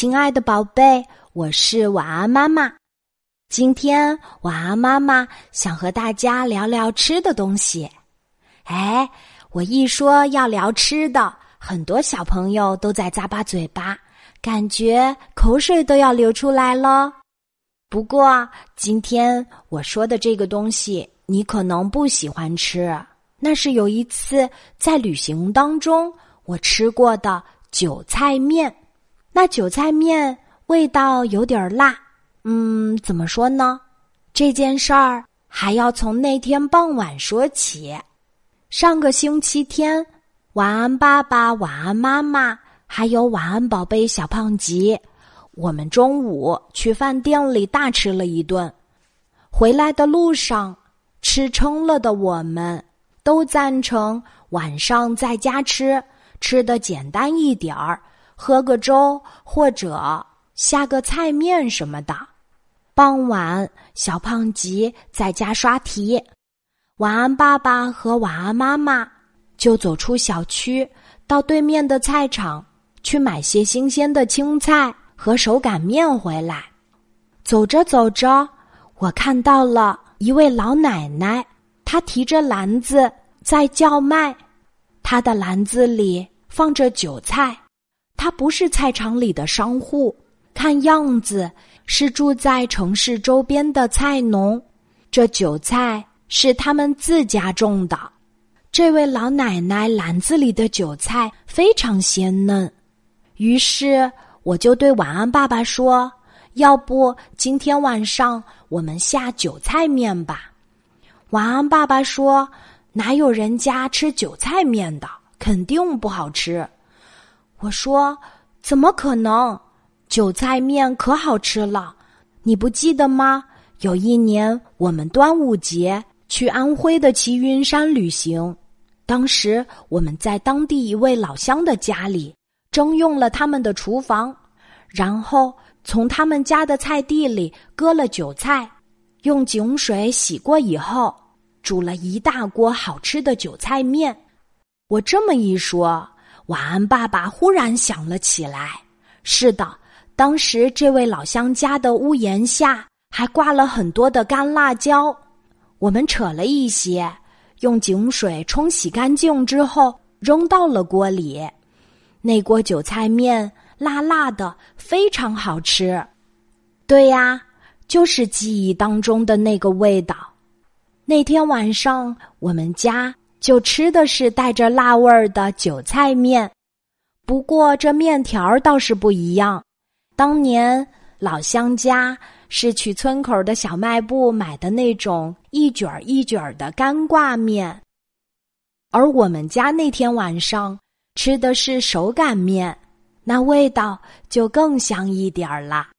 亲爱的宝贝，我是晚安妈妈。今天晚安妈妈想和大家聊聊吃的东西。哎，我一说要聊吃的，很多小朋友都在咂巴嘴巴，感觉口水都要流出来了。不过今天我说的这个东西，你可能不喜欢吃。那是有一次在旅行当中我吃过的韭菜面。那韭菜面味道有点辣，嗯，怎么说呢？这件事儿还要从那天傍晚说起。上个星期天，晚安爸爸、晚安妈妈，还有晚安宝贝小胖吉，我们中午去饭店里大吃了一顿。回来的路上，吃撑了的我们都赞成晚上在家吃，吃的简单一点儿。喝个粥或者下个菜面什么的。傍晚，小胖吉在家刷题，晚安爸爸和晚安妈妈就走出小区，到对面的菜场去买些新鲜的青菜和手擀面回来。走着走着，我看到了一位老奶奶，她提着篮子在叫卖，她的篮子里放着韭菜。他不是菜场里的商户，看样子是住在城市周边的菜农。这韭菜是他们自家种的。这位老奶奶篮子里的韭菜非常鲜嫩，于是我就对晚安爸爸说：“要不今天晚上我们下韭菜面吧？”晚安爸爸说：“哪有人家吃韭菜面的？肯定不好吃。”我说：“怎么可能？韭菜面可好吃了，你不记得吗？有一年我们端午节去安徽的齐云山旅行，当时我们在当地一位老乡的家里征用了他们的厨房，然后从他们家的菜地里割了韭菜，用井水洗过以后，煮了一大锅好吃的韭菜面。我这么一说。”晚安，爸爸忽然想了起来。是的，当时这位老乡家的屋檐下还挂了很多的干辣椒。我们扯了一些，用井水冲洗干净之后，扔到了锅里。那锅韭菜面辣辣的，非常好吃。对呀，就是记忆当中的那个味道。那天晚上，我们家。就吃的是带着辣味儿的韭菜面，不过这面条倒是不一样。当年老乡家是去村口的小卖部买的那种一卷儿一卷儿的干挂面，而我们家那天晚上吃的是手擀面，那味道就更香一点儿啦。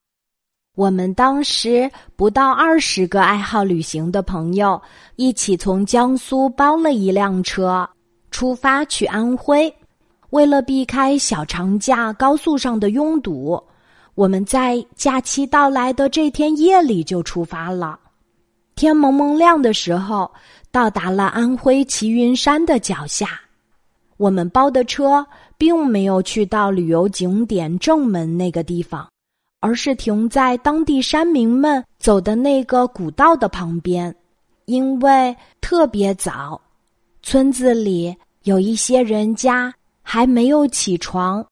我们当时不到二十个爱好旅行的朋友，一起从江苏包了一辆车，出发去安徽。为了避开小长假高速上的拥堵，我们在假期到来的这天夜里就出发了。天蒙蒙亮的时候，到达了安徽齐云山的脚下。我们包的车并没有去到旅游景点正门那个地方。而是停在当地山民们走的那个古道的旁边，因为特别早，村子里有一些人家还没有起床。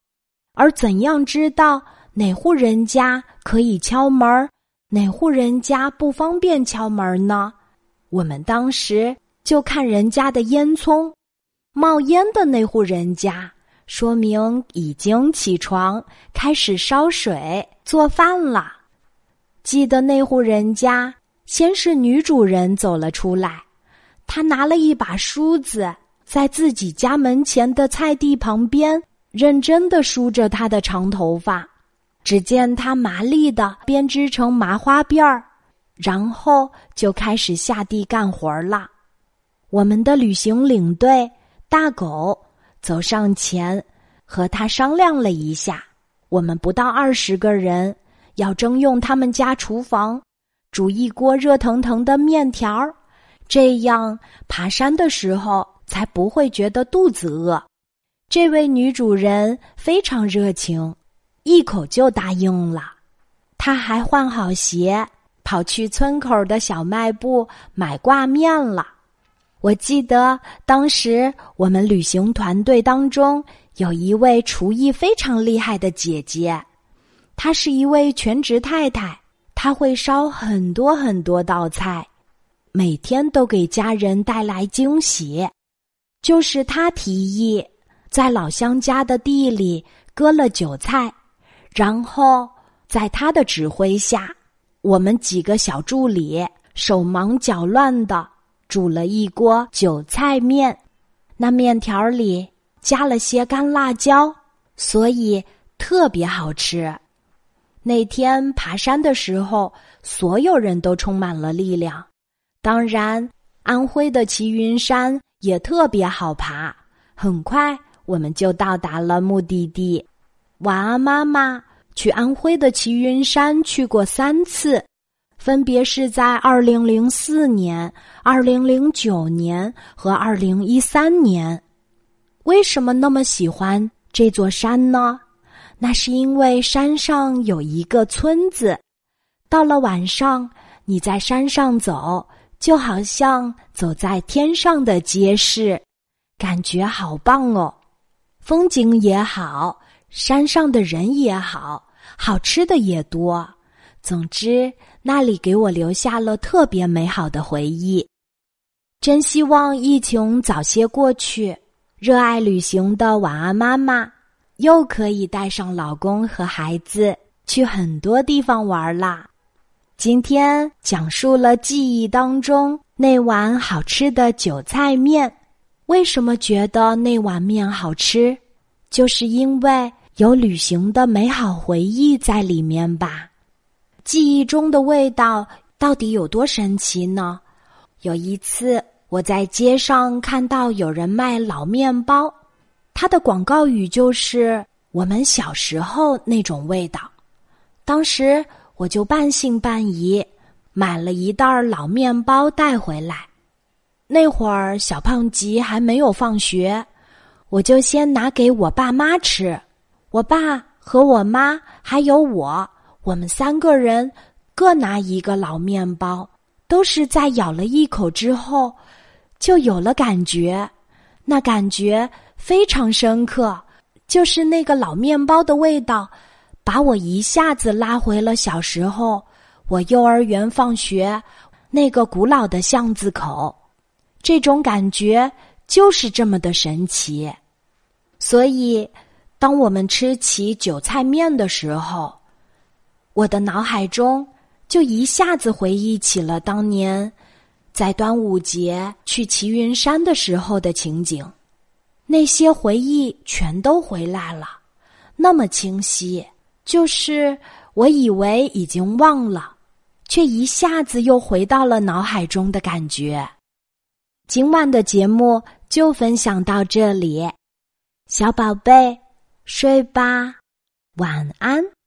而怎样知道哪户人家可以敲门，哪户人家不方便敲门呢？我们当时就看人家的烟囱，冒烟的那户人家。说明已经起床，开始烧水做饭了。记得那户人家，先是女主人走了出来，她拿了一把梳子，在自己家门前的菜地旁边，认真的梳着她的长头发。只见她麻利的编织成麻花辫儿，然后就开始下地干活了。我们的旅行领队大狗。走上前，和他商量了一下，我们不到二十个人，要征用他们家厨房，煮一锅热腾腾的面条儿这样爬山的时候才不会觉得肚子饿。这位女主人非常热情，一口就答应了。她还换好鞋，跑去村口的小卖部买挂面了。我记得当时我们旅行团队当中有一位厨艺非常厉害的姐姐，她是一位全职太太，她会烧很多很多道菜，每天都给家人带来惊喜。就是她提议在老乡家的地里割了韭菜，然后在她的指挥下，我们几个小助理手忙脚乱的。煮了一锅韭菜面，那面条里加了些干辣椒，所以特别好吃。那天爬山的时候，所有人都充满了力量。当然，安徽的齐云山也特别好爬。很快，我们就到达了目的地。晚安，妈妈。去安徽的齐云山去过三次。分别是在二零零四年、二零零九年和二零一三年。为什么那么喜欢这座山呢？那是因为山上有一个村子，到了晚上，你在山上走，就好像走在天上的街市，感觉好棒哦！风景也好，山上的人也好，好吃的也多。总之。那里给我留下了特别美好的回忆，真希望疫情早些过去。热爱旅行的晚安妈妈又可以带上老公和孩子去很多地方玩啦。今天讲述了记忆当中那碗好吃的韭菜面，为什么觉得那碗面好吃？就是因为有旅行的美好回忆在里面吧。记忆中的味道到底有多神奇呢？有一次，我在街上看到有人卖老面包，他的广告语就是“我们小时候那种味道”。当时我就半信半疑，买了一袋老面包带回来。那会儿小胖吉还没有放学，我就先拿给我爸妈吃。我爸和我妈还有我。我们三个人各拿一个老面包，都是在咬了一口之后，就有了感觉。那感觉非常深刻，就是那个老面包的味道，把我一下子拉回了小时候，我幼儿园放学那个古老的巷子口。这种感觉就是这么的神奇。所以，当我们吃起韭菜面的时候，我的脑海中就一下子回忆起了当年在端午节去齐云山的时候的情景，那些回忆全都回来了，那么清晰，就是我以为已经忘了，却一下子又回到了脑海中的感觉。今晚的节目就分享到这里，小宝贝，睡吧，晚安。